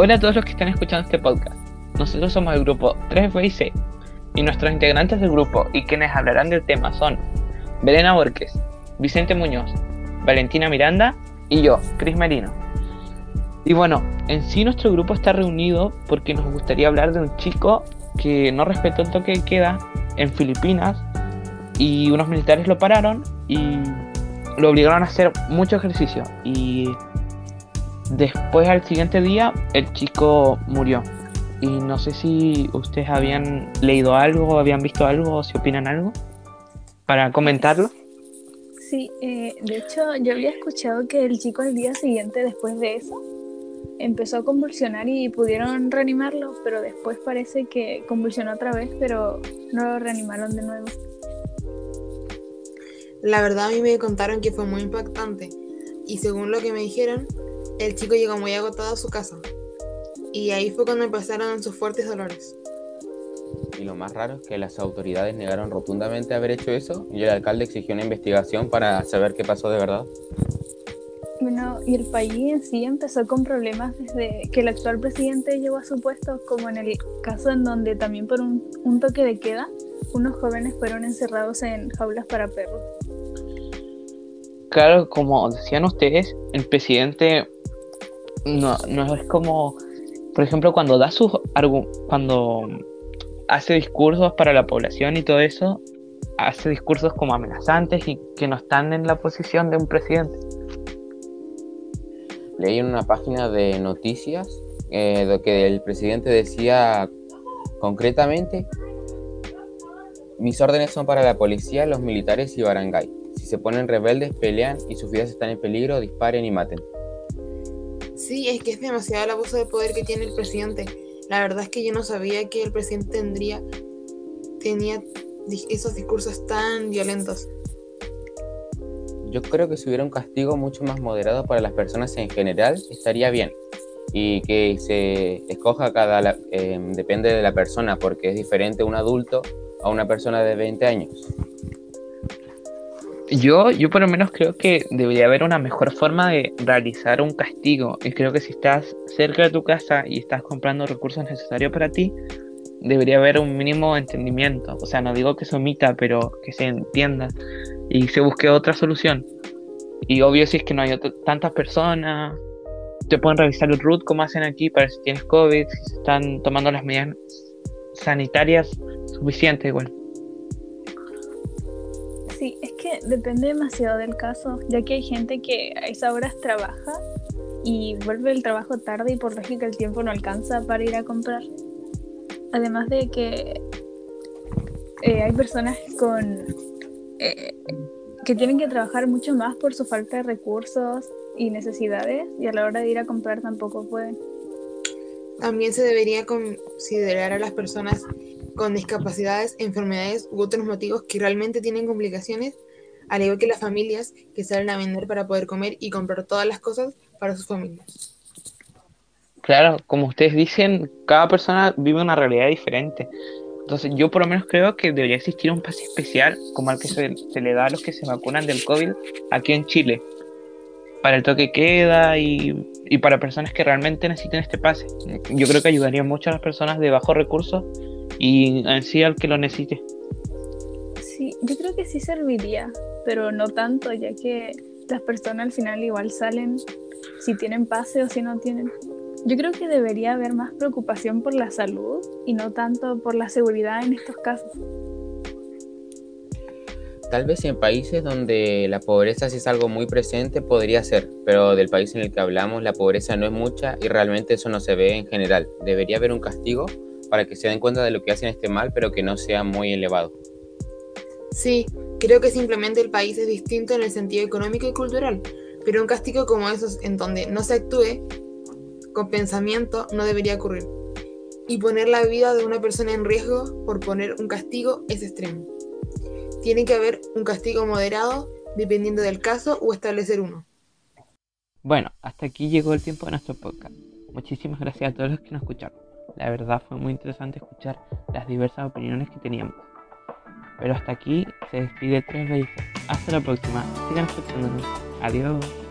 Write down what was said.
Hola a todos los que están escuchando este podcast. Nosotros somos el grupo 3BC y nuestros integrantes del grupo y quienes hablarán del tema son Belena Borges, Vicente Muñoz, Valentina Miranda y yo, Cris Merino. Y bueno, en sí nuestro grupo está reunido porque nos gustaría hablar de un chico que no respetó el toque de queda en Filipinas y unos militares lo pararon y lo obligaron a hacer mucho ejercicio y después al siguiente día el chico murió. Y no sé si ustedes habían leído algo, habían visto algo o si opinan algo para comentarlo. Sí, eh, de hecho yo había escuchado que el chico al día siguiente después de eso empezó a convulsionar y pudieron reanimarlo, pero después parece que convulsionó otra vez, pero no lo reanimaron de nuevo. La verdad a mí me contaron que fue muy impactante y según lo que me dijeron, el chico llegó muy agotado a su casa y ahí fue cuando empezaron sus fuertes dolores. Y lo más raro es que las autoridades negaron rotundamente haber hecho eso y el alcalde exigió una investigación para saber qué pasó de verdad. Bueno, y el país en sí empezó con problemas desde que el actual presidente llegó a su puesto, como en el caso en donde también por un, un toque de queda, unos jóvenes fueron encerrados en jaulas para perros. Claro, como decían ustedes, el presidente no, no es como, por ejemplo, cuando da sus cuando hace discursos para la población y todo eso, hace discursos como amenazantes y que no están en la posición de un presidente. Leí en una página de noticias eh, que el presidente decía concretamente, mis órdenes son para la policía, los militares y Barangay. Si se ponen rebeldes, pelean y sus vidas están en peligro, disparen y maten. Sí, es que es demasiado el abuso de poder que tiene el presidente. La verdad es que yo no sabía que el presidente tendría tenía esos discursos tan violentos. Yo creo que si hubiera un castigo mucho más moderado para las personas en general, estaría bien. Y que se escoja cada, eh, depende de la persona, porque es diferente un adulto a una persona de 20 años. Yo, yo por lo menos creo que debería haber una mejor forma de realizar un castigo. Y creo que si estás cerca de tu casa y estás comprando recursos necesarios para ti, debería haber un mínimo entendimiento. O sea, no digo que se omita, pero que se entienda y se busque otra solución. Y obvio si es que no hay tantas personas, te pueden revisar el root como hacen aquí para ver si tienes COVID, si se están tomando las medidas sanitarias suficientes igual. Depende demasiado del caso, ya que hay gente que a esas horas trabaja y vuelve el trabajo tarde y por lógica el tiempo no alcanza para ir a comprar. Además de que eh, hay personas con eh, que tienen que trabajar mucho más por su falta de recursos y necesidades y a la hora de ir a comprar tampoco pueden. También se debería considerar a las personas con discapacidades, enfermedades u otros motivos que realmente tienen complicaciones, al igual que las familias que salen a vender para poder comer y comprar todas las cosas para sus familias. Claro, como ustedes dicen, cada persona vive una realidad diferente. Entonces yo por lo menos creo que debería existir un pase especial como el que se, le da a los que se vacunan del COVID aquí en Chile. Para el toque queda y, y para personas que realmente necesiten este pase. Yo creo que ayudaría mucho a las personas de bajos recursos y en sí al que lo necesite. Sí, yo creo que sí serviría, pero no tanto, ya que las personas al final igual salen si tienen pase o si no tienen. Yo creo que debería haber más preocupación por la salud y no tanto por la seguridad en estos casos. Tal vez en países donde la pobreza sí es algo muy presente podría ser, pero del país en el que hablamos la pobreza no es mucha y realmente eso no se ve en general. Debería haber un castigo para que se den cuenta de lo que hacen este mal, pero que no sea muy elevado. Sí, creo que simplemente el país es distinto en el sentido económico y cultural, pero un castigo como esos en donde no se actúe con pensamiento no debería ocurrir. Y poner la vida de una persona en riesgo por poner un castigo es extremo. Tiene que haber un castigo moderado dependiendo del caso o establecer uno. Bueno, hasta aquí llegó el tiempo de nuestro podcast. Muchísimas gracias a todos los que nos escucharon. La verdad fue muy interesante escuchar las diversas opiniones que teníamos. Pero hasta aquí se despide Tres Raíces. Hasta la próxima. Sigan escuchándonos. Adiós.